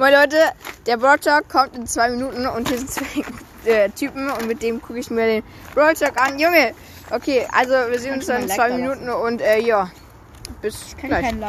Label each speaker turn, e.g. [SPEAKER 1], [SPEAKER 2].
[SPEAKER 1] Moin Leute, der Brawl Talk kommt in zwei Minuten und hier sind zwei äh, Typen und mit dem gucke ich mir den Brawl Talk an. Junge, okay, also wir sehen uns dann in zwei Minuten und äh, ja, bis
[SPEAKER 2] Ich kann
[SPEAKER 1] gleich.
[SPEAKER 2] kein Like